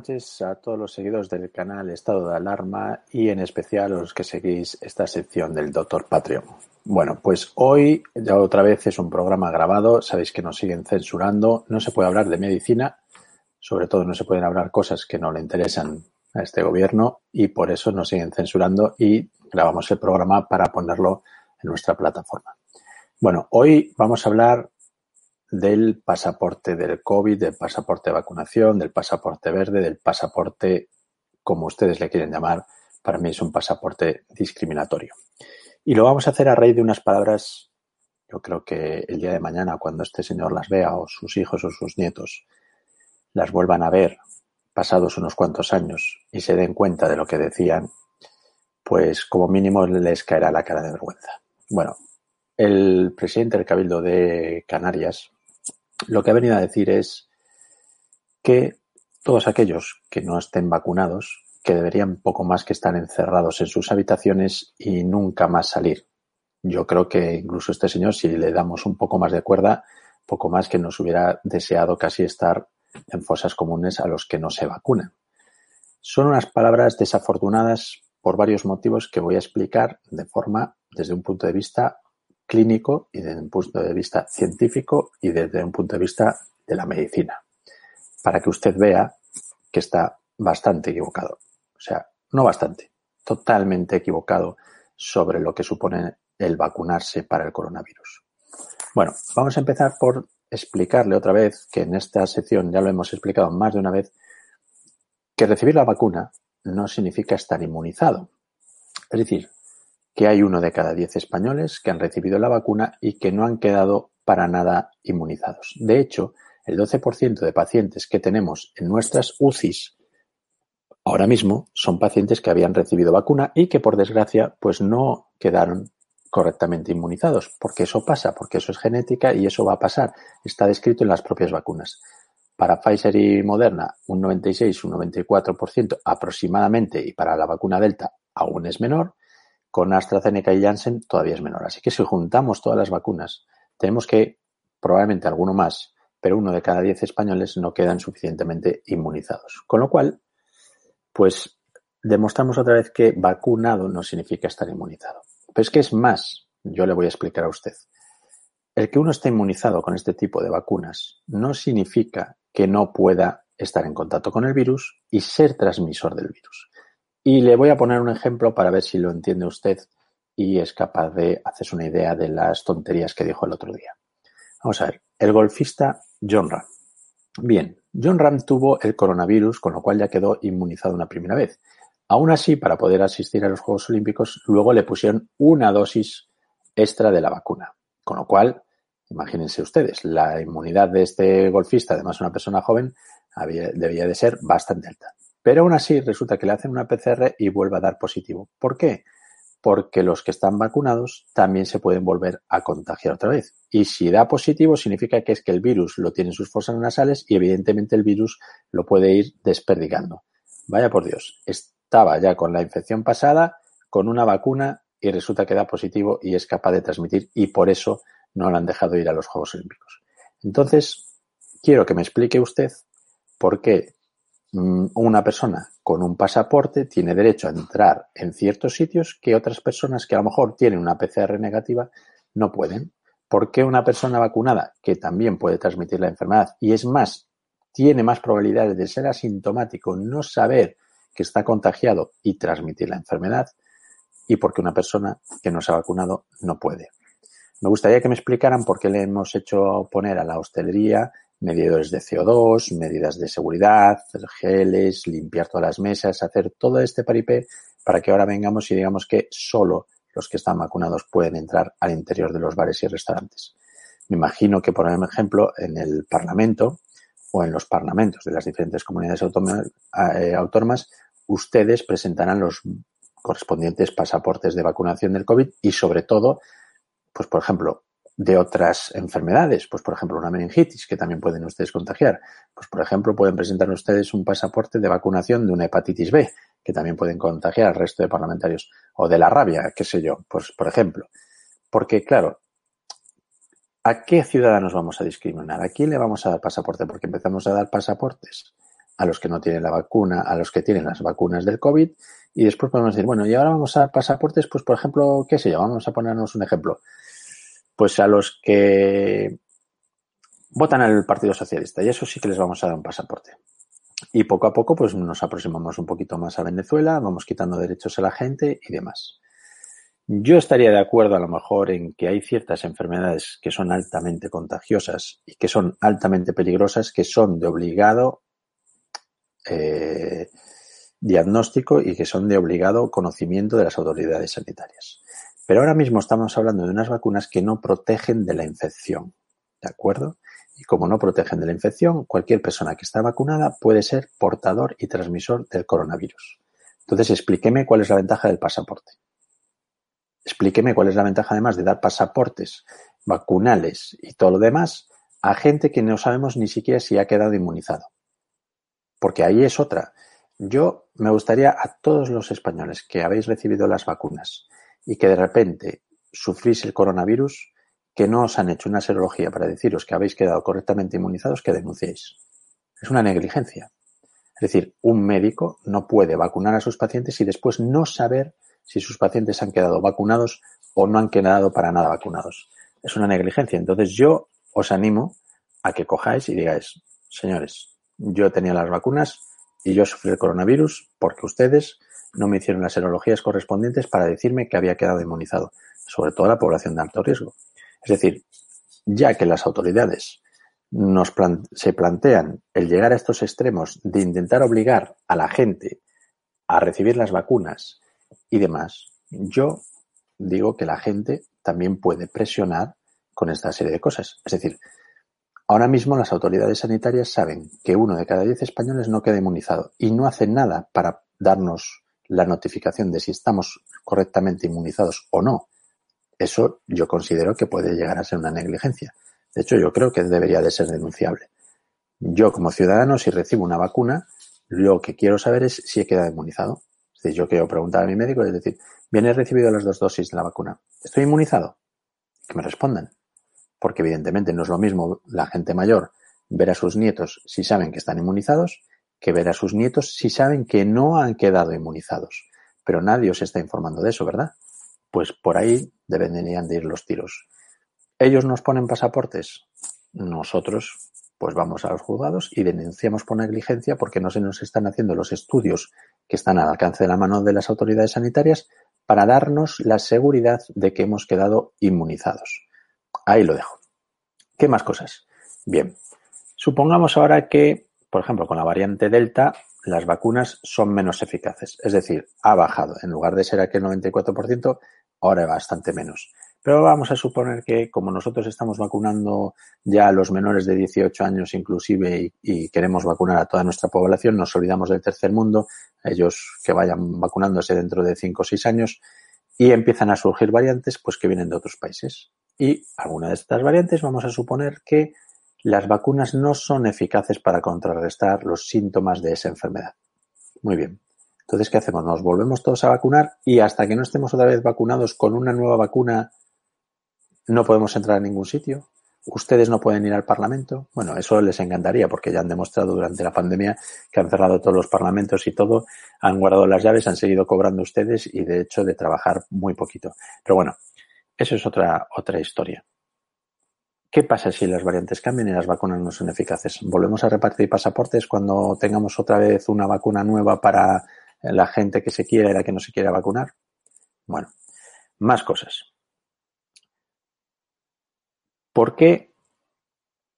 Noches a todos los seguidores del canal Estado de Alarma y en especial a los que seguís esta sección del Doctor Patreon. Bueno, pues hoy ya otra vez es un programa grabado, sabéis que nos siguen censurando, no se puede hablar de medicina, sobre todo no se pueden hablar cosas que no le interesan a este gobierno y por eso nos siguen censurando y grabamos el programa para ponerlo en nuestra plataforma. Bueno, hoy vamos a hablar del pasaporte del COVID, del pasaporte de vacunación, del pasaporte verde, del pasaporte, como ustedes le quieren llamar, para mí es un pasaporte discriminatorio. Y lo vamos a hacer a raíz de unas palabras, yo creo que el día de mañana, cuando este señor las vea, o sus hijos o sus nietos, las vuelvan a ver, pasados unos cuantos años, y se den cuenta de lo que decían, pues como mínimo les caerá la cara de vergüenza. Bueno, el presidente del Cabildo de Canarias, lo que ha venido a decir es que todos aquellos que no estén vacunados, que deberían poco más que estar encerrados en sus habitaciones y nunca más salir. Yo creo que incluso este señor, si le damos un poco más de cuerda, poco más que nos hubiera deseado casi estar en fosas comunes a los que no se vacunan. Son unas palabras desafortunadas por varios motivos que voy a explicar de forma, desde un punto de vista clínico y desde un punto de vista científico y desde un punto de vista de la medicina, para que usted vea que está bastante equivocado. O sea, no bastante, totalmente equivocado sobre lo que supone el vacunarse para el coronavirus. Bueno, vamos a empezar por explicarle otra vez, que en esta sección ya lo hemos explicado más de una vez, que recibir la vacuna no significa estar inmunizado. Es decir, que hay uno de cada diez españoles que han recibido la vacuna y que no han quedado para nada inmunizados. De hecho, el 12% de pacientes que tenemos en nuestras UCIs ahora mismo son pacientes que habían recibido vacuna y que por desgracia pues no quedaron correctamente inmunizados, porque eso pasa, porque eso es genética y eso va a pasar. Está descrito en las propias vacunas. Para Pfizer y Moderna, un 96, un 94% aproximadamente, y para la vacuna Delta aún es menor, con AstraZeneca y Janssen todavía es menor. Así que si juntamos todas las vacunas, tenemos que, probablemente alguno más, pero uno de cada diez españoles no quedan suficientemente inmunizados. Con lo cual, pues demostramos otra vez que vacunado no significa estar inmunizado. Pero es que es más, yo le voy a explicar a usted. El que uno esté inmunizado con este tipo de vacunas no significa que no pueda estar en contacto con el virus y ser transmisor del virus. Y le voy a poner un ejemplo para ver si lo entiende usted y es capaz de hacerse una idea de las tonterías que dijo el otro día. Vamos a ver, el golfista John Ram. Bien, John Ram tuvo el coronavirus, con lo cual ya quedó inmunizado una primera vez. Aún así, para poder asistir a los Juegos Olímpicos, luego le pusieron una dosis extra de la vacuna. Con lo cual, imagínense ustedes, la inmunidad de este golfista, además una persona joven, debía de ser bastante alta. Pero aún así resulta que le hacen una PCR y vuelve a dar positivo. ¿Por qué? Porque los que están vacunados también se pueden volver a contagiar otra vez. Y si da positivo significa que es que el virus lo tiene en sus fosas nasales y evidentemente el virus lo puede ir desperdigando. Vaya por Dios, estaba ya con la infección pasada, con una vacuna y resulta que da positivo y es capaz de transmitir y por eso no lo han dejado ir a los Juegos Olímpicos. Entonces, quiero que me explique usted por qué una persona con un pasaporte tiene derecho a entrar en ciertos sitios que otras personas que a lo mejor tienen una PCR negativa no pueden. ¿Por qué una persona vacunada, que también puede transmitir la enfermedad y es más, tiene más probabilidades de ser asintomático, no saber que está contagiado y transmitir la enfermedad? Y por qué una persona que no se ha vacunado no puede. Me gustaría que me explicaran por qué le hemos hecho poner a la hostelería medidores de CO2, medidas de seguridad, geles, limpiar todas las mesas, hacer todo este paripé para que ahora vengamos y digamos que solo los que están vacunados pueden entrar al interior de los bares y restaurantes. Me imagino que, por ejemplo, en el Parlamento o en los parlamentos de las diferentes comunidades eh, autónomas, ustedes presentarán los correspondientes pasaportes de vacunación del COVID y, sobre todo, pues, por ejemplo, de otras enfermedades, pues por ejemplo una meningitis que también pueden ustedes contagiar. Pues por ejemplo pueden presentar ustedes un pasaporte de vacunación de una hepatitis B que también pueden contagiar al resto de parlamentarios o de la rabia, qué sé yo, pues por ejemplo. Porque claro, ¿a qué ciudadanos vamos a discriminar? ¿A quién le vamos a dar pasaporte? Porque empezamos a dar pasaportes a los que no tienen la vacuna, a los que tienen las vacunas del COVID, y después podemos decir, bueno, y ahora vamos a pasaportes, pues por ejemplo, qué sé yo, vamos a ponernos un ejemplo. Pues a los que votan al Partido Socialista, y eso sí que les vamos a dar un pasaporte. Y poco a poco, pues nos aproximamos un poquito más a Venezuela, vamos quitando derechos a la gente y demás. Yo estaría de acuerdo a lo mejor en que hay ciertas enfermedades que son altamente contagiosas y que son altamente peligrosas, que son de obligado eh, diagnóstico y que son de obligado conocimiento de las autoridades sanitarias. Pero ahora mismo estamos hablando de unas vacunas que no protegen de la infección. ¿De acuerdo? Y como no protegen de la infección, cualquier persona que está vacunada puede ser portador y transmisor del coronavirus. Entonces, explíqueme cuál es la ventaja del pasaporte. Explíqueme cuál es la ventaja además de dar pasaportes vacunales y todo lo demás a gente que no sabemos ni siquiera si ha quedado inmunizado. Porque ahí es otra. Yo me gustaría a todos los españoles que habéis recibido las vacunas y que de repente sufrís el coronavirus, que no os han hecho una serología para deciros que habéis quedado correctamente inmunizados, que denunciéis. Es una negligencia. Es decir, un médico no puede vacunar a sus pacientes y después no saber si sus pacientes han quedado vacunados o no han quedado para nada vacunados. Es una negligencia. Entonces yo os animo a que cojáis y digáis, señores, yo tenía las vacunas, y yo sufrí el coronavirus porque ustedes no me hicieron las serologías correspondientes para decirme que había quedado inmunizado, sobre todo la población de alto riesgo. Es decir, ya que las autoridades nos se plantean el llegar a estos extremos de intentar obligar a la gente a recibir las vacunas y demás, yo digo que la gente también puede presionar con esta serie de cosas. Es decir, Ahora mismo las autoridades sanitarias saben que uno de cada diez españoles no queda inmunizado y no hacen nada para darnos la notificación de si estamos correctamente inmunizados o no. Eso yo considero que puede llegar a ser una negligencia. De hecho, yo creo que debería de ser denunciable. Yo como ciudadano, si recibo una vacuna, lo que quiero saber es si he quedado inmunizado. Es decir, yo quiero preguntar a mi médico, es decir, bien he recibido las dos dosis de la vacuna. ¿Estoy inmunizado? Que me respondan porque evidentemente no es lo mismo la gente mayor ver a sus nietos si saben que están inmunizados que ver a sus nietos si saben que no han quedado inmunizados. Pero nadie os está informando de eso, ¿verdad? Pues por ahí deberían de ir los tiros. Ellos nos ponen pasaportes, nosotros pues vamos a los juzgados y denunciamos por negligencia porque no se nos están haciendo los estudios que están al alcance de la mano de las autoridades sanitarias para darnos la seguridad de que hemos quedado inmunizados. Ahí lo dejo. ¿Qué más cosas? Bien, supongamos ahora que, por ejemplo, con la variante Delta, las vacunas son menos eficaces. Es decir, ha bajado. En lugar de ser aquel 94%, ahora bastante menos. Pero vamos a suponer que como nosotros estamos vacunando ya a los menores de 18 años inclusive y, queremos vacunar a toda nuestra población, nos olvidamos del tercer mundo, ellos que vayan vacunándose dentro de 5 o 6 años y empiezan a surgir variantes pues que vienen de otros países. Y alguna de estas variantes vamos a suponer que las vacunas no son eficaces para contrarrestar los síntomas de esa enfermedad. Muy bien. Entonces, ¿qué hacemos? Nos volvemos todos a vacunar y hasta que no estemos otra vez vacunados con una nueva vacuna, no podemos entrar a ningún sitio. Ustedes no pueden ir al Parlamento. Bueno, eso les encantaría porque ya han demostrado durante la pandemia que han cerrado todos los parlamentos y todo, han guardado las llaves, han seguido cobrando ustedes y de hecho de trabajar muy poquito. Pero bueno, eso es otra, otra historia. ¿Qué pasa si las variantes cambian y las vacunas no son eficaces? ¿Volvemos a repartir pasaportes cuando tengamos otra vez una vacuna nueva para la gente que se quiera y la que no se quiera vacunar? Bueno, más cosas. ¿Por qué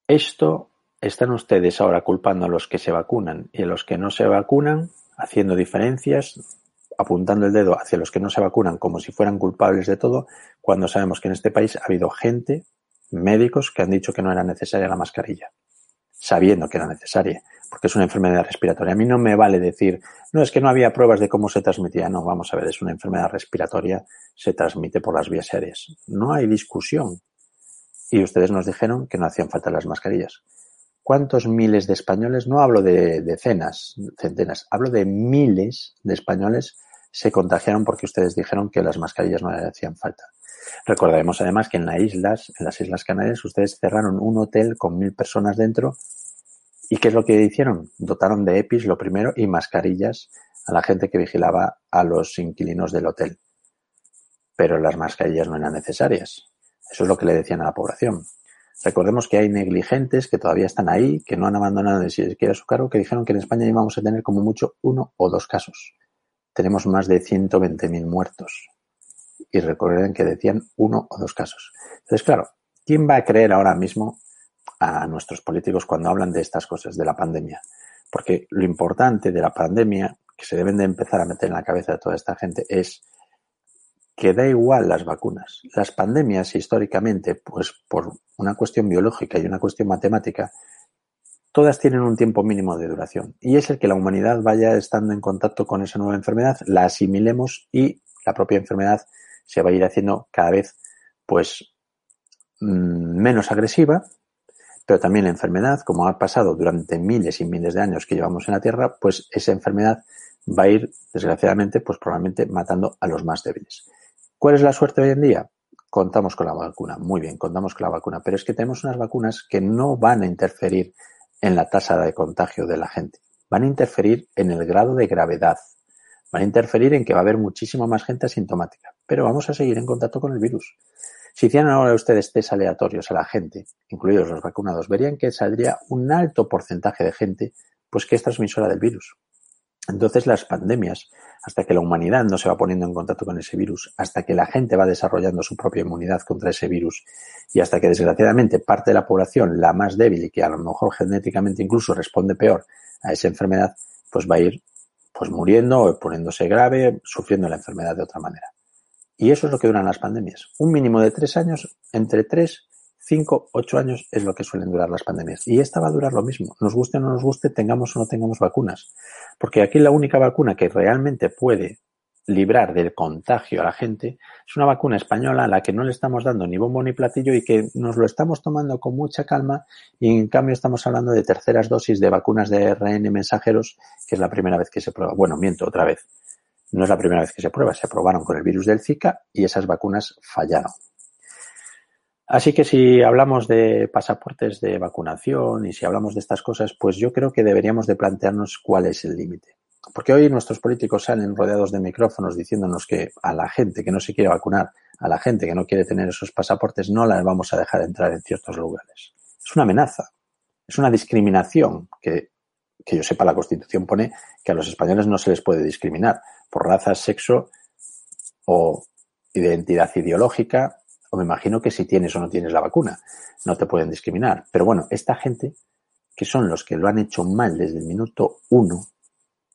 esto están ustedes ahora culpando a los que se vacunan y a los que no se vacunan, haciendo diferencias, apuntando el dedo hacia los que no se vacunan como si fueran culpables de todo, cuando sabemos que en este país ha habido gente, médicos, que han dicho que no era necesaria la mascarilla, sabiendo que era necesaria, porque es una enfermedad respiratoria. A mí no me vale decir, no, es que no había pruebas de cómo se transmitía. No, vamos a ver, es una enfermedad respiratoria, se transmite por las vías aéreas. No hay discusión. Y ustedes nos dijeron que no hacían falta las mascarillas. ¿Cuántos miles de españoles, no hablo de decenas, centenas, hablo de miles de españoles se contagiaron porque ustedes dijeron que las mascarillas no le hacían falta? Recordaremos además que en las islas, en las Islas Canarias, ustedes cerraron un hotel con mil personas dentro ¿Y qué es lo que hicieron? Dotaron de EPIs lo primero y mascarillas a la gente que vigilaba a los inquilinos del hotel. Pero las mascarillas no eran necesarias. Eso es lo que le decían a la población. Recordemos que hay negligentes que todavía están ahí, que no han abandonado ni siquiera su cargo, que dijeron que en España íbamos a tener como mucho uno o dos casos. Tenemos más de 120.000 muertos. Y recuerden que decían uno o dos casos. Entonces, claro, ¿quién va a creer ahora mismo a nuestros políticos cuando hablan de estas cosas, de la pandemia? Porque lo importante de la pandemia, que se deben de empezar a meter en la cabeza de toda esta gente, es que da igual las vacunas. Las pandemias históricamente, pues por una cuestión biológica y una cuestión matemática, todas tienen un tiempo mínimo de duración y es el que la humanidad vaya estando en contacto con esa nueva enfermedad, la asimilemos y la propia enfermedad se va a ir haciendo cada vez pues mm, menos agresiva, pero también la enfermedad, como ha pasado durante miles y miles de años que llevamos en la Tierra, pues esa enfermedad va a ir, desgraciadamente, pues probablemente matando a los más débiles. ¿Cuál es la suerte hoy en día? Contamos con la vacuna, muy bien, contamos con la vacuna, pero es que tenemos unas vacunas que no van a interferir en la tasa de contagio de la gente, van a interferir en el grado de gravedad, van a interferir en que va a haber muchísima más gente asintomática, pero vamos a seguir en contacto con el virus. Si hicieran ahora ustedes test aleatorios a la gente, incluidos los vacunados, verían que saldría un alto porcentaje de gente pues que es transmisora del virus. Entonces las pandemias, hasta que la humanidad no se va poniendo en contacto con ese virus, hasta que la gente va desarrollando su propia inmunidad contra ese virus y hasta que desgraciadamente parte de la población, la más débil y que a lo mejor genéticamente incluso responde peor a esa enfermedad, pues va a ir pues muriendo o poniéndose grave, sufriendo la enfermedad de otra manera. Y eso es lo que duran las pandemias. Un mínimo de tres años, entre tres 5, 8 años es lo que suelen durar las pandemias. Y esta va a durar lo mismo. Nos guste o no nos guste, tengamos o no tengamos vacunas. Porque aquí la única vacuna que realmente puede librar del contagio a la gente es una vacuna española a la que no le estamos dando ni bombo ni platillo y que nos lo estamos tomando con mucha calma y en cambio estamos hablando de terceras dosis de vacunas de RN mensajeros que es la primera vez que se prueba. Bueno, miento otra vez. No es la primera vez que se prueba, se aprobaron con el virus del Zika y esas vacunas fallaron. Así que si hablamos de pasaportes de vacunación y si hablamos de estas cosas, pues yo creo que deberíamos de plantearnos cuál es el límite. Porque hoy nuestros políticos salen rodeados de micrófonos diciéndonos que a la gente que no se quiere vacunar, a la gente que no quiere tener esos pasaportes, no la vamos a dejar entrar en ciertos lugares. Es una amenaza, es una discriminación que, que yo sepa la Constitución pone que a los españoles no se les puede discriminar por raza, sexo o identidad ideológica o me imagino que si tienes o no tienes la vacuna, no te pueden discriminar. Pero bueno, esta gente, que son los que lo han hecho mal desde el minuto uno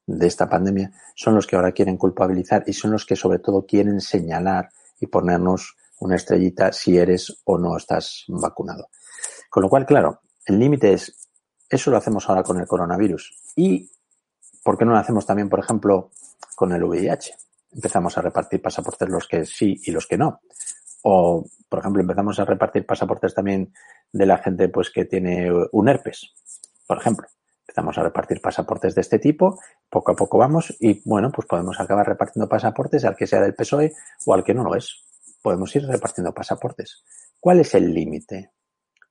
de esta pandemia, son los que ahora quieren culpabilizar y son los que sobre todo quieren señalar y ponernos una estrellita si eres o no estás vacunado. Con lo cual, claro, el límite es, eso lo hacemos ahora con el coronavirus. ¿Y por qué no lo hacemos también, por ejemplo, con el VIH? Empezamos a repartir pasaportes los que sí y los que no. O, por ejemplo, empezamos a repartir pasaportes también de la gente pues que tiene un herpes, por ejemplo. Empezamos a repartir pasaportes de este tipo, poco a poco vamos y, bueno, pues podemos acabar repartiendo pasaportes al que sea del PSOE o al que no lo es. Podemos ir repartiendo pasaportes. ¿Cuál es el límite?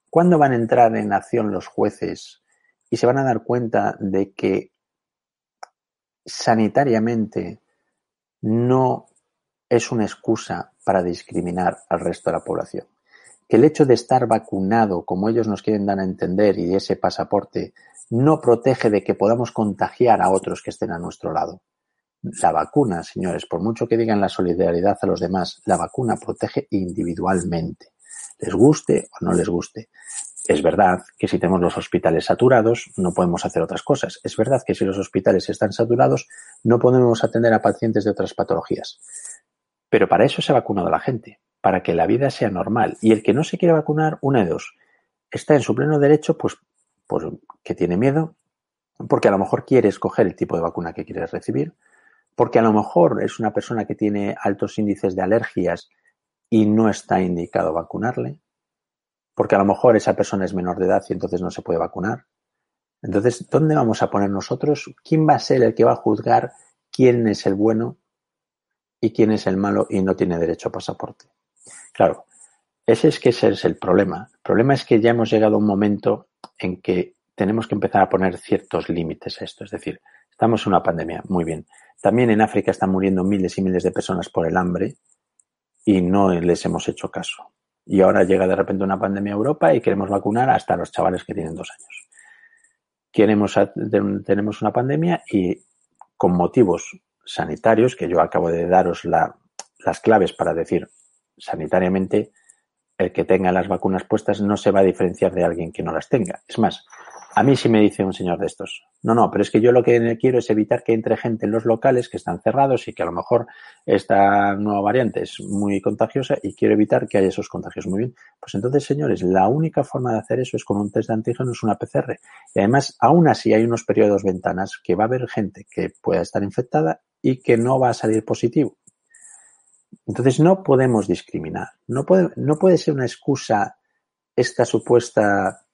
¿Cuándo van a entrar en acción los jueces y se van a dar cuenta de que sanitariamente no es una excusa para discriminar al resto de la población. Que el hecho de estar vacunado, como ellos nos quieren dar a entender, y ese pasaporte, no protege de que podamos contagiar a otros que estén a nuestro lado. La vacuna, señores, por mucho que digan la solidaridad a los demás, la vacuna protege individualmente, les guste o no les guste. Es verdad que si tenemos los hospitales saturados no podemos hacer otras cosas. Es verdad que si los hospitales están saturados no podemos atender a pacientes de otras patologías. Pero para eso se ha vacunado la gente, para que la vida sea normal. Y el que no se quiere vacunar, una de dos, está en su pleno derecho, pues, pues que tiene miedo, porque a lo mejor quiere escoger el tipo de vacuna que quiere recibir, porque a lo mejor es una persona que tiene altos índices de alergias y no está indicado vacunarle, porque a lo mejor esa persona es menor de edad y entonces no se puede vacunar. Entonces, ¿dónde vamos a poner nosotros? ¿Quién va a ser el que va a juzgar quién es el bueno y quién es el malo y no tiene derecho a pasaporte. Claro, ese es que ese es el problema. El problema es que ya hemos llegado a un momento en que tenemos que empezar a poner ciertos límites a esto. Es decir, estamos en una pandemia, muy bien. También en África están muriendo miles y miles de personas por el hambre y no les hemos hecho caso. Y ahora llega de repente una pandemia a Europa y queremos vacunar hasta los chavales que tienen dos años. Queremos, tenemos una pandemia y con motivos sanitarios, que yo acabo de daros las claves para decir sanitariamente, el que tenga las vacunas puestas no se va a diferenciar de alguien que no las tenga. Es más, a mí sí me dice un señor de estos, no, no, pero es que yo lo que quiero es evitar que entre gente en los locales que están cerrados y que a lo mejor esta nueva variante es muy contagiosa y quiero evitar que haya esos contagios. Muy bien. Pues entonces, señores, la única forma de hacer eso es con un test de antígenos, una PCR. Y además, aún así hay unos periodos ventanas que va a haber gente que pueda estar infectada y que no va a salir positivo. Entonces no podemos discriminar. No puede, no puede ser una excusa esta supuesta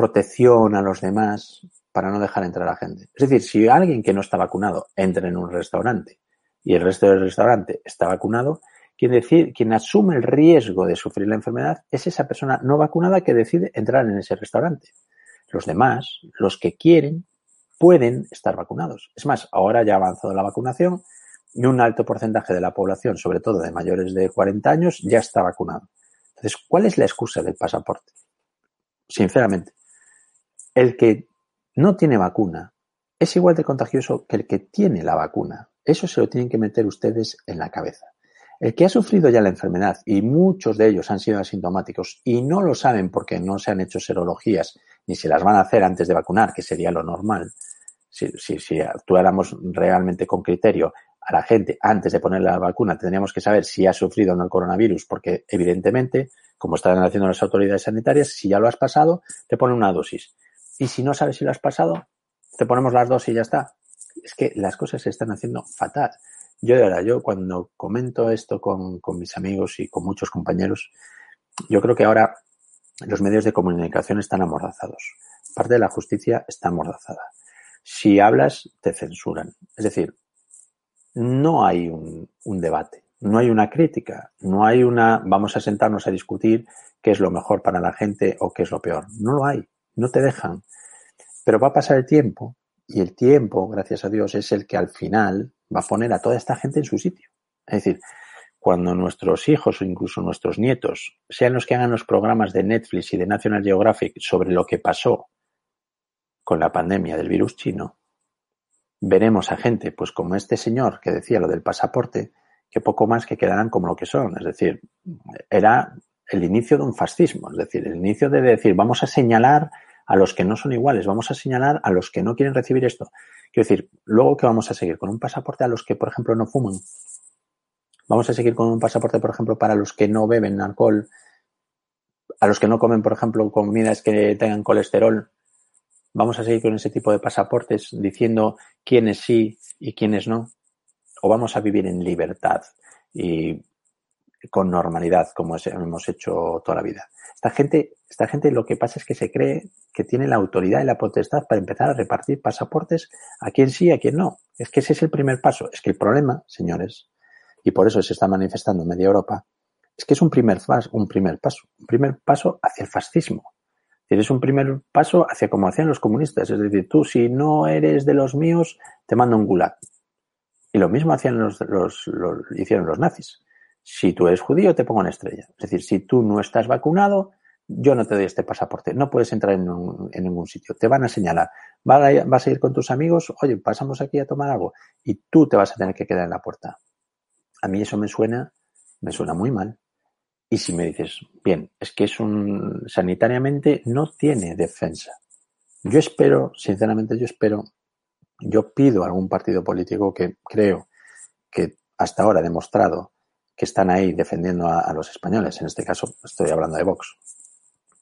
protección a los demás para no dejar entrar a la gente. Es decir, si alguien que no está vacunado entra en un restaurante y el resto del restaurante está vacunado, quien, quien asume el riesgo de sufrir la enfermedad es esa persona no vacunada que decide entrar en ese restaurante. Los demás, los que quieren, pueden estar vacunados. Es más, ahora ya ha avanzado la vacunación y un alto porcentaje de la población, sobre todo de mayores de 40 años, ya está vacunado. Entonces, ¿cuál es la excusa del pasaporte? Sinceramente, el que no tiene vacuna es igual de contagioso que el que tiene la vacuna. Eso se lo tienen que meter ustedes en la cabeza. El que ha sufrido ya la enfermedad y muchos de ellos han sido asintomáticos y no lo saben porque no se han hecho serologías ni se las van a hacer antes de vacunar, que sería lo normal. Si, si, si actuáramos realmente con criterio a la gente antes de poner la vacuna, tendríamos que saber si ha sufrido o no el coronavirus, porque evidentemente, como están haciendo las autoridades sanitarias, si ya lo has pasado, te ponen una dosis. Y si no sabes si lo has pasado, te ponemos las dos y ya está. Es que las cosas se están haciendo fatal. Yo de verdad, yo cuando comento esto con, con mis amigos y con muchos compañeros, yo creo que ahora los medios de comunicación están amordazados. Parte de la justicia está amordazada. Si hablas, te censuran. Es decir, no hay un, un, debate, no hay una crítica, no hay una vamos a sentarnos a discutir qué es lo mejor para la gente o qué es lo peor. No lo hay, no te dejan. Pero va a pasar el tiempo y el tiempo, gracias a Dios, es el que al final va a poner a toda esta gente en su sitio. Es decir, cuando nuestros hijos o incluso nuestros nietos sean los que hagan los programas de Netflix y de National Geographic sobre lo que pasó con la pandemia del virus chino, veremos a gente, pues como este señor que decía lo del pasaporte, que poco más que quedarán como lo que son. Es decir, era el inicio de un fascismo, es decir, el inicio de decir, vamos a señalar a los que no son iguales, vamos a señalar a los que no quieren recibir esto. Quiero decir, luego que vamos a seguir con un pasaporte a los que, por ejemplo, no fuman. Vamos a seguir con un pasaporte, por ejemplo, para los que no beben alcohol, a los que no comen, por ejemplo, comidas que tengan colesterol. Vamos a seguir con ese tipo de pasaportes diciendo quiénes sí y quiénes no. O vamos a vivir en libertad y con normalidad como hemos hecho toda la vida. Esta gente, esta gente lo que pasa es que se cree que tiene la autoridad y la potestad para empezar a repartir pasaportes a quien sí y a quien no. Es que ese es el primer paso. Es que el problema, señores, y por eso se está manifestando en media Europa, es que es un primer, un primer paso, un primer paso hacia el fascismo. Es un primer paso hacia como hacían los comunistas. Es decir, tú si no eres de los míos, te mando un gulag. Y lo mismo hacían los, los, los, hicieron los nazis. Si tú eres judío, te pongo una estrella. Es decir, si tú no estás vacunado, yo no te doy este pasaporte. No puedes entrar en, ningún sitio. Te van a señalar. Vas a ir con tus amigos, oye, pasamos aquí a tomar algo. Y tú te vas a tener que quedar en la puerta. A mí eso me suena, me suena muy mal. Y si me dices, bien, es que es un, sanitariamente no tiene defensa. Yo espero, sinceramente yo espero, yo pido a algún partido político que creo que hasta ahora ha demostrado que están ahí defendiendo a, los españoles, en este caso estoy hablando de Vox,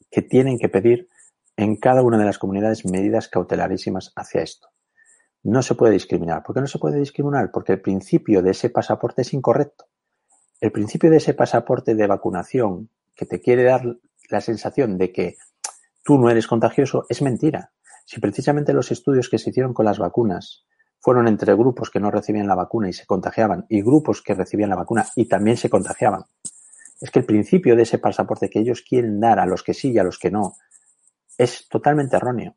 que tienen que pedir en cada una de las comunidades medidas cautelarísimas hacia esto. No se puede discriminar. ¿Por qué no se puede discriminar? Porque el principio de ese pasaporte es incorrecto. El principio de ese pasaporte de vacunación que te quiere dar la sensación de que tú no eres contagioso es mentira. Si precisamente los estudios que se hicieron con las vacunas fueron entre grupos que no recibían la vacuna y se contagiaban y grupos que recibían la vacuna y también se contagiaban. Es que el principio de ese pasaporte que ellos quieren dar a los que sí y a los que no es totalmente erróneo.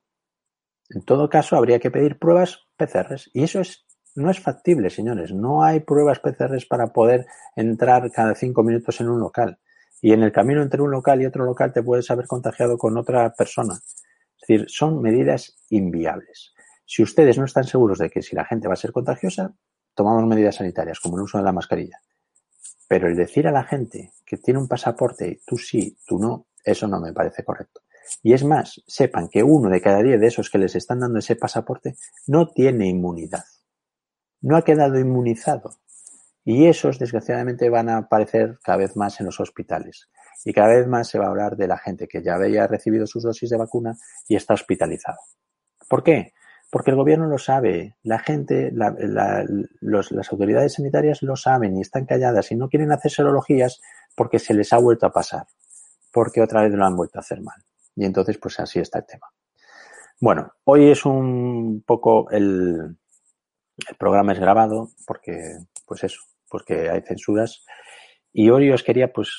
En todo caso, habría que pedir pruebas PCRs. Y eso es, no es factible, señores. No hay pruebas PCRs para poder entrar cada cinco minutos en un local. Y en el camino entre un local y otro local te puedes haber contagiado con otra persona. Es decir, son medidas inviables. Si ustedes no están seguros de que si la gente va a ser contagiosa, tomamos medidas sanitarias, como el uso de la mascarilla. Pero el decir a la gente que tiene un pasaporte, tú sí, tú no, eso no me parece correcto. Y es más, sepan que uno de cada diez de esos que les están dando ese pasaporte no tiene inmunidad. No ha quedado inmunizado. Y esos, desgraciadamente, van a aparecer cada vez más en los hospitales. Y cada vez más se va a hablar de la gente que ya había recibido sus dosis de vacuna y está hospitalizado. ¿Por qué? Porque el gobierno lo sabe, la gente, las autoridades sanitarias lo saben y están calladas y no quieren hacer serologías porque se les ha vuelto a pasar, porque otra vez lo han vuelto a hacer mal. Y entonces, pues así está el tema. Bueno, hoy es un poco el, programa es grabado porque, pues eso, porque hay censuras. Y hoy os quería, pues,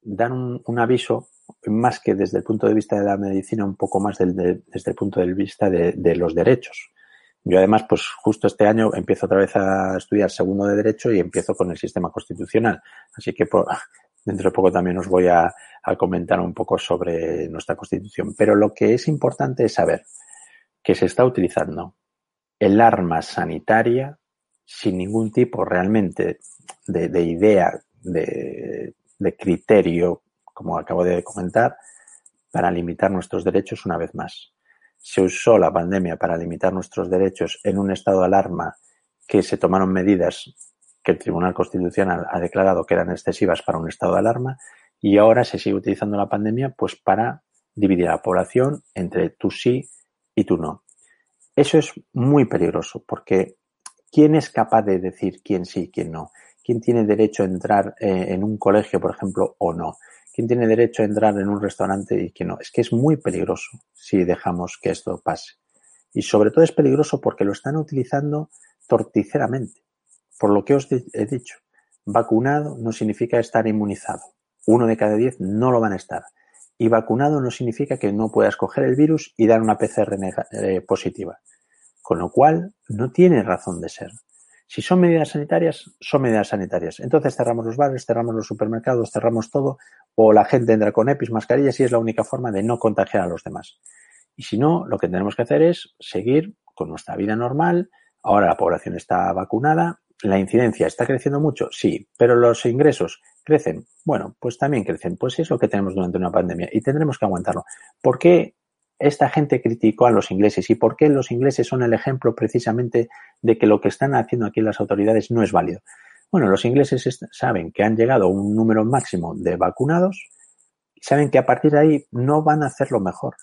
dar un, aviso, más que desde el punto de vista de la medicina, un poco más desde el punto de vista de, los derechos. Yo además, pues justo este año empiezo otra vez a estudiar segundo de Derecho y empiezo con el sistema constitucional. Así que dentro de poco también os voy a, comentar un poco sobre nuestra Constitución. Pero lo que es importante es saber que se está utilizando el arma sanitaria sin ningún tipo realmente de, idea, de, de criterio, como acabo de comentar, para limitar nuestros derechos una vez más. Se usó la pandemia para limitar nuestros derechos en un estado de alarma que se tomaron medidas que el Tribunal Constitucional ha declarado que eran excesivas para un estado de alarma y ahora se sigue utilizando la pandemia pues para dividir a la población entre tú sí y tú no. Eso es muy peligroso porque ¿quién es capaz de decir quién sí y quién no? ¿Quién tiene derecho a entrar eh, en un colegio, por ejemplo, o no? ¿Quién tiene derecho a entrar en un restaurante y quién no? Es que es muy peligroso si dejamos que esto pase. Y sobre todo es peligroso porque lo están utilizando torticeramente. Por lo que os he dicho, vacunado no significa estar inmunizado. Uno de cada diez no lo van a estar. Y vacunado no significa que no puedas coger el virus y dar una PCR eh, positiva. Con lo cual, no tiene razón de ser. Si son medidas sanitarias, son medidas sanitarias. Entonces cerramos los bares, cerramos los supermercados, cerramos todo, o la gente entra con EPIs, mascarillas y es la única forma de no contagiar a los demás. Y si no, lo que tenemos que hacer es seguir con nuestra vida normal. Ahora la población está vacunada, la incidencia está creciendo mucho, sí, pero los ingresos crecen. Bueno, pues también crecen. Pues es lo que tenemos durante una pandemia y tendremos que aguantarlo. ¿Por qué esta gente criticó a los ingleses y por qué los ingleses son el ejemplo precisamente de que lo que están haciendo aquí las autoridades no es válido. Bueno, los ingleses saben que han llegado a un número máximo de vacunados y saben que a partir de ahí no van a hacerlo mejor.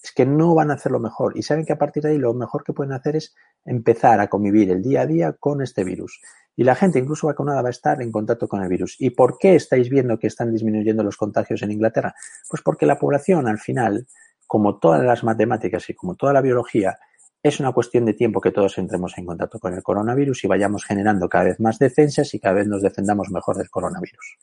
Es que no van a hacerlo mejor y saben que a partir de ahí lo mejor que pueden hacer es empezar a convivir el día a día con este virus. Y la gente, incluso vacunada, va a estar en contacto con el virus. ¿Y por qué estáis viendo que están disminuyendo los contagios en Inglaterra? Pues porque la población al final como todas las matemáticas y como toda la biología, es una cuestión de tiempo que todos entremos en contacto con el coronavirus y vayamos generando cada vez más defensas y cada vez nos defendamos mejor del coronavirus.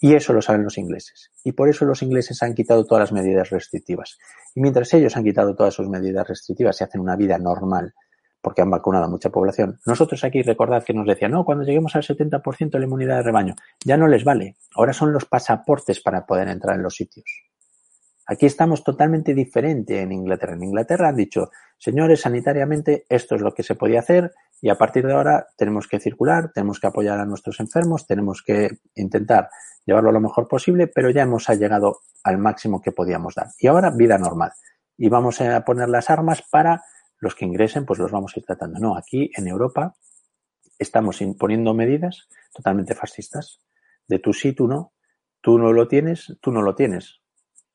Y eso lo saben los ingleses. Y por eso los ingleses han quitado todas las medidas restrictivas. Y mientras ellos han quitado todas sus medidas restrictivas y hacen una vida normal, porque han vacunado a mucha población, nosotros aquí recordad que nos decían, no, cuando lleguemos al 70% de la inmunidad de rebaño, ya no les vale. Ahora son los pasaportes para poder entrar en los sitios. Aquí estamos totalmente diferente en Inglaterra. En Inglaterra han dicho, señores, sanitariamente esto es lo que se podía hacer y a partir de ahora tenemos que circular, tenemos que apoyar a nuestros enfermos, tenemos que intentar llevarlo lo mejor posible, pero ya hemos llegado al máximo que podíamos dar. Y ahora vida normal. Y vamos a poner las armas para los que ingresen, pues los vamos a ir tratando. No, aquí en Europa estamos imponiendo medidas totalmente fascistas. De tú sí, tú no. Tú no lo tienes, tú no lo tienes.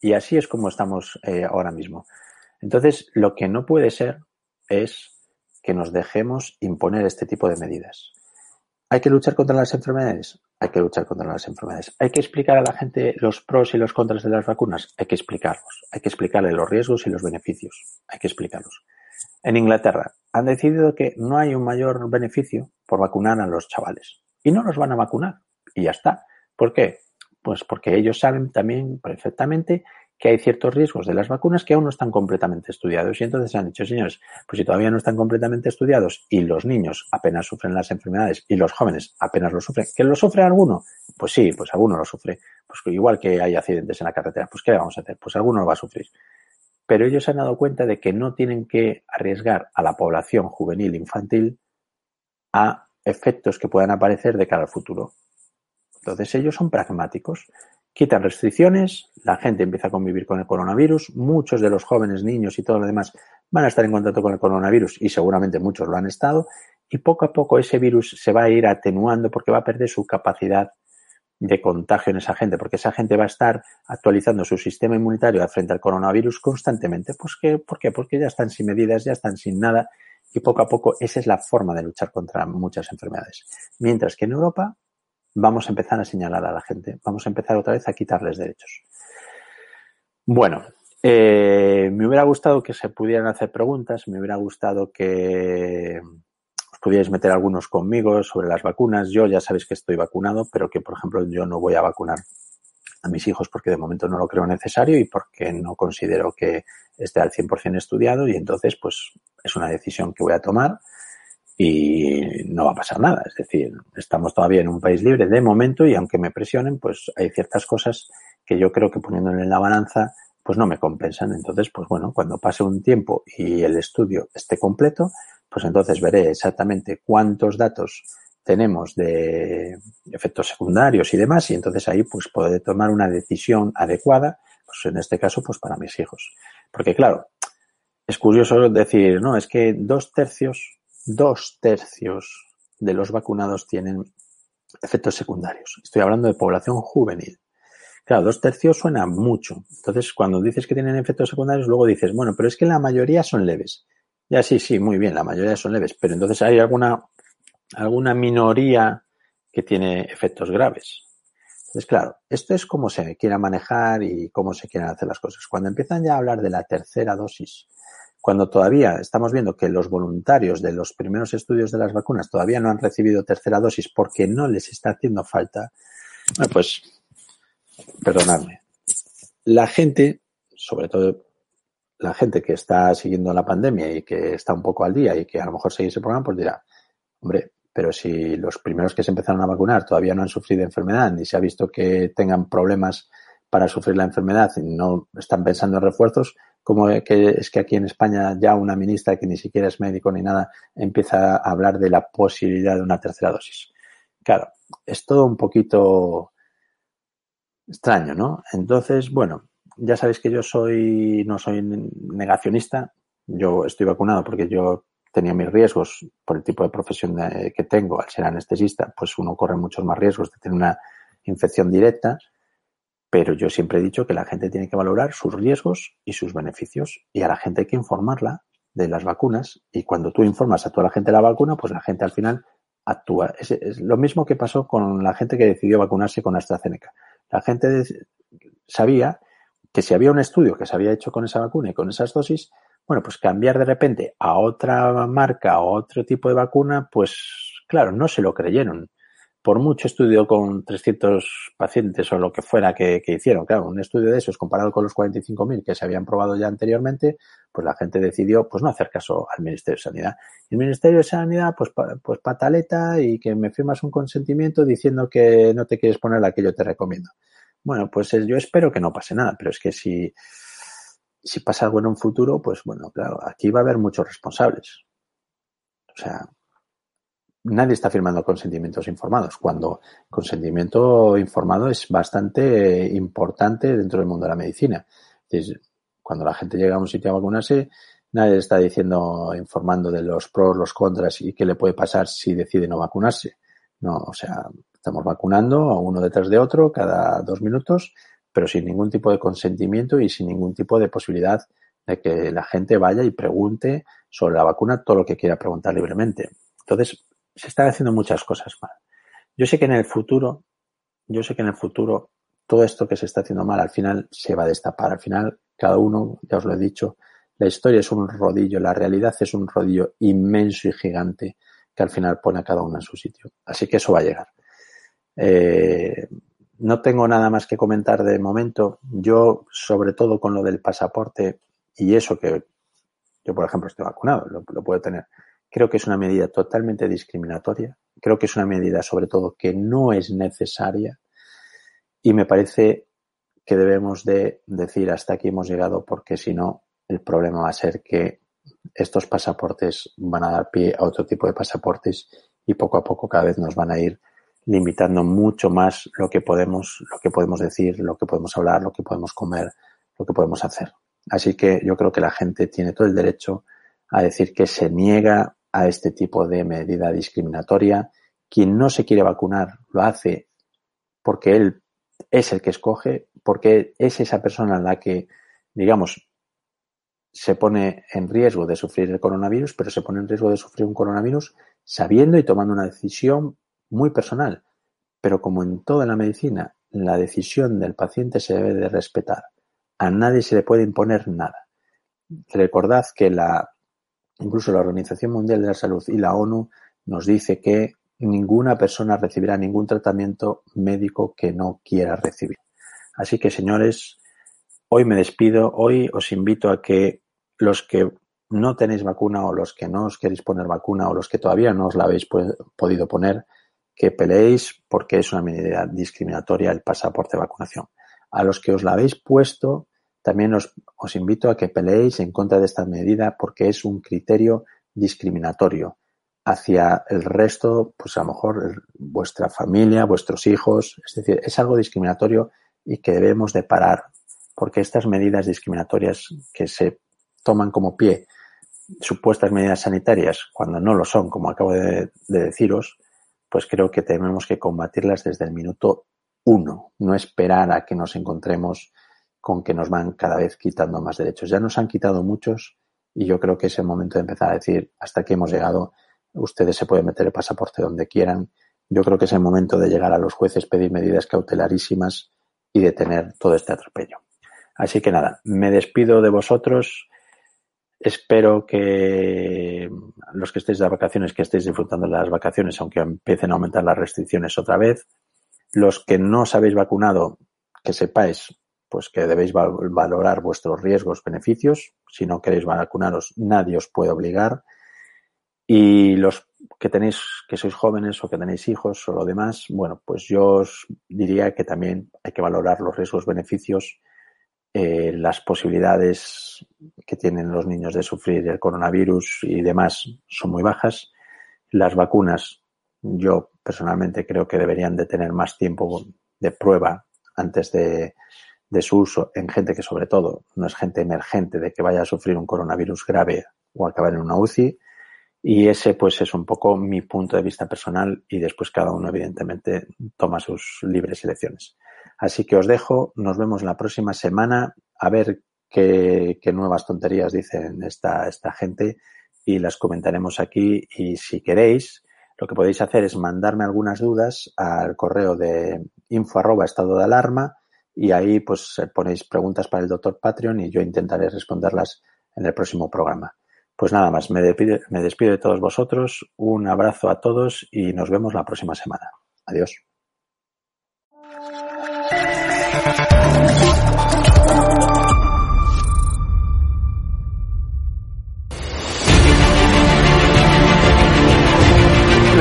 Y así es como estamos eh, ahora mismo. Entonces, lo que no puede ser es que nos dejemos imponer este tipo de medidas. ¿Hay que luchar contra las enfermedades? Hay que luchar contra las enfermedades. ¿Hay que explicar a la gente los pros y los contras de las vacunas? Hay que explicarlos. Hay que explicarle los riesgos y los beneficios. Hay que explicarlos. En Inglaterra han decidido que no hay un mayor beneficio por vacunar a los chavales. Y no los van a vacunar. Y ya está. ¿Por qué? Pues porque ellos saben también perfectamente que hay ciertos riesgos de las vacunas que aún no están completamente estudiados. Y entonces han dicho, señores, pues si todavía no están completamente estudiados y los niños apenas sufren las enfermedades y los jóvenes apenas lo sufren, ¿que lo sufre alguno? Pues sí, pues alguno lo sufre. Pues igual que hay accidentes en la carretera, pues ¿qué vamos a hacer? Pues alguno lo va a sufrir. Pero ellos se han dado cuenta de que no tienen que arriesgar a la población juvenil infantil a efectos que puedan aparecer de cara al futuro. Entonces ellos son pragmáticos quitan restricciones, la gente empieza a convivir con el coronavirus, muchos de los jóvenes, niños y todo lo demás van a estar en contacto con el coronavirus y seguramente muchos lo han estado y poco a poco ese virus se va a ir atenuando porque va a perder su capacidad de contagio en esa gente, porque esa gente va a estar actualizando su sistema inmunitario frente al coronavirus constantemente. ¿Por qué? Porque ya están sin medidas, ya están sin nada y poco a poco esa es la forma de luchar contra muchas enfermedades. Mientras que en Europa vamos a empezar a señalar a la gente, vamos a empezar otra vez a quitarles derechos. Bueno, eh, me hubiera gustado que se pudieran hacer preguntas, me hubiera gustado que os pudierais meter algunos conmigo sobre las vacunas. Yo ya sabéis que estoy vacunado, pero que, por ejemplo, yo no voy a vacunar a mis hijos porque de momento no lo creo necesario y porque no considero que esté al 100% estudiado y entonces pues es una decisión que voy a tomar y no va a pasar nada. Es decir, estamos todavía en un país libre de momento y aunque me presionen, pues hay ciertas cosas que yo creo que poniéndole en la balanza, pues no me compensan. Entonces, pues bueno, cuando pase un tiempo y el estudio esté completo, pues entonces veré exactamente cuántos datos tenemos de efectos secundarios y demás y entonces ahí pues podré tomar una decisión adecuada, pues en este caso pues para mis hijos. Porque claro, es curioso decir, no, es que dos tercios dos tercios de los vacunados tienen efectos secundarios. Estoy hablando de población juvenil. Claro, dos tercios suena mucho. Entonces, cuando dices que tienen efectos secundarios, luego dices, bueno, pero es que la mayoría son leves. Ya sí, sí, muy bien, la mayoría son leves, pero entonces hay alguna, alguna minoría que tiene efectos graves. Entonces, claro, esto es cómo se quiera manejar y cómo se quieren hacer las cosas. Cuando empiezan ya a hablar de la tercera dosis, cuando todavía estamos viendo que los voluntarios de los primeros estudios de las vacunas todavía no han recibido tercera dosis porque no les está haciendo falta, pues, perdonadme. La gente, sobre todo la gente que está siguiendo la pandemia y que está un poco al día y que a lo mejor sigue ese programa, pues dirá, hombre, pero si los primeros que se empezaron a vacunar todavía no han sufrido enfermedad ni se ha visto que tengan problemas para sufrir la enfermedad y no están pensando en refuerzos, como que es que aquí en España ya una ministra que ni siquiera es médico ni nada empieza a hablar de la posibilidad de una tercera dosis. Claro, es todo un poquito extraño, ¿no? Entonces, bueno, ya sabéis que yo soy, no soy negacionista, yo estoy vacunado porque yo tenía mis riesgos por el tipo de profesión que tengo, al ser anestesista, pues uno corre muchos más riesgos de tener una infección directa pero yo siempre he dicho que la gente tiene que valorar sus riesgos y sus beneficios y a la gente hay que informarla de las vacunas y cuando tú informas a toda la gente de la vacuna, pues la gente al final actúa. Es, lo mismo que pasó con la gente que decidió vacunarse con AstraZeneca. La gente sabía que si había un estudio que se había hecho con esa vacuna y con esas dosis, bueno, pues cambiar de repente a otra marca o otro tipo de vacuna, pues claro, no se lo creyeron por mucho estudio con 300 pacientes o lo que fuera que, hicieron, claro, un estudio de esos comparado con los 45.000 que se habían probado ya anteriormente, pues la gente decidió pues no hacer caso al Ministerio de Sanidad. El Ministerio de Sanidad, pues, pues pataleta y que me firmas un consentimiento diciendo que no te quieres poner la que yo te recomiendo. Bueno, pues yo espero que no pase nada, pero es que si, si pasa algo en un futuro, pues bueno, claro, aquí va a haber muchos responsables. O sea, nadie está firmando consentimientos informados, cuando consentimiento informado es bastante importante dentro del mundo de la medicina. cuando la gente llega a un sitio a vacunarse, nadie está diciendo, informando de los pros, los contras y qué le puede pasar si decide no vacunarse. No, o sea, estamos vacunando a uno detrás de otro cada dos minutos, pero sin ningún tipo de consentimiento y sin ningún tipo de posibilidad de que la gente vaya y pregunte sobre la vacuna todo lo que quiera preguntar libremente. Entonces, se están haciendo muchas cosas mal. Yo sé que en el futuro, yo sé que en el futuro todo esto que se está haciendo mal al final se va a destapar. Al final, cada uno, ya os lo he dicho, la historia es un rodillo, la realidad es un rodillo inmenso y gigante que al final pone a cada uno en su sitio. Así que eso va a llegar. Eh, no tengo nada más que comentar de momento. Yo, sobre todo con lo del pasaporte y eso que yo, por ejemplo, estoy vacunado, lo, lo puedo tener. Creo que es una medida totalmente discriminatoria. Creo que es una medida, sobre todo, que no es necesaria. Y me parece que debemos de decir hasta aquí hemos llegado porque si no, el problema va a ser que estos pasaportes van a dar pie a otro tipo de pasaportes y poco a poco cada vez nos van a ir limitando mucho más lo que podemos, lo que podemos decir, lo que podemos hablar, lo que podemos comer, lo que podemos hacer. Así que yo creo que la gente tiene todo el derecho a decir que se niega a este tipo de medida discriminatoria. Quien no se quiere vacunar lo hace porque él es el que escoge, porque es esa persona la que, digamos, se pone en riesgo de sufrir el coronavirus, pero se pone en riesgo de sufrir un coronavirus sabiendo y tomando una decisión muy personal. Pero como en toda la medicina, la decisión del paciente se debe de respetar. A nadie se le puede imponer nada. Recordad que la, incluso la Organización Mundial de la Salud y la ONU nos dice que ninguna persona recibirá ningún tratamiento médico que no quiera recibir. Así que, señores, hoy me despido. Hoy os invito a que los que no tenéis vacuna o los que no os queréis poner vacuna o los que todavía no os la habéis podido poner, que peleéis porque es una medida discriminatoria el pasaporte de vacunación. A los que os la habéis puesto, también os, os invito a que peleéis en contra de esta medida porque es un criterio discriminatorio hacia el resto, pues a lo mejor vuestra familia, vuestros hijos, es decir, es algo discriminatorio y que debemos de parar porque estas medidas discriminatorias que se toman como pie supuestas medidas sanitarias cuando no lo son, como acabo de, deciros, pues creo que tenemos que combatirlas desde el minuto uno, no esperar a que nos encontremos con que nos van cada vez quitando más derechos. Ya nos han quitado muchos y yo creo que es el momento de empezar a decir hasta aquí hemos llegado, ustedes se pueden meter el pasaporte donde quieran. Yo creo que es el momento de llegar a los jueces, pedir medidas cautelarísimas y detener todo este atropello. Así que nada, me despido de vosotros. Espero que los que estéis de vacaciones, que estéis disfrutando de las vacaciones, aunque empiecen a aumentar las restricciones otra vez. Los que no os habéis vacunado, que sepáis pues que debéis valorar vuestros riesgos, beneficios. Si no queréis vacunaros, nadie os puede obligar. Y los que tenéis, que sois jóvenes o que tenéis hijos o lo demás, bueno, pues yo os diría que también hay que valorar los riesgos, beneficios eh, las posibilidades que tienen los niños de sufrir el coronavirus y demás son muy bajas. Las vacunas, yo personalmente creo que deberían de tener más tiempo de prueba antes de, de su uso en gente que sobre todo no es gente emergente de que vaya a sufrir un coronavirus grave o acabar en una UCI. Y ese pues es un poco mi punto de vista personal y después cada uno evidentemente toma sus libres elecciones. Así que os dejo, nos vemos la próxima semana a ver qué, nuevas tonterías dicen esta, esta gente y las comentaremos aquí y si queréis, lo que podéis hacer es mandarme algunas dudas al correo de info arroba estado de alarma y ahí pues ponéis preguntas para el doctor Patreon y yo intentaré responderlas en el próximo programa. Pues nada más, me despido, me despido de todos vosotros, un abrazo a todos y nos vemos la próxima semana. Adiós.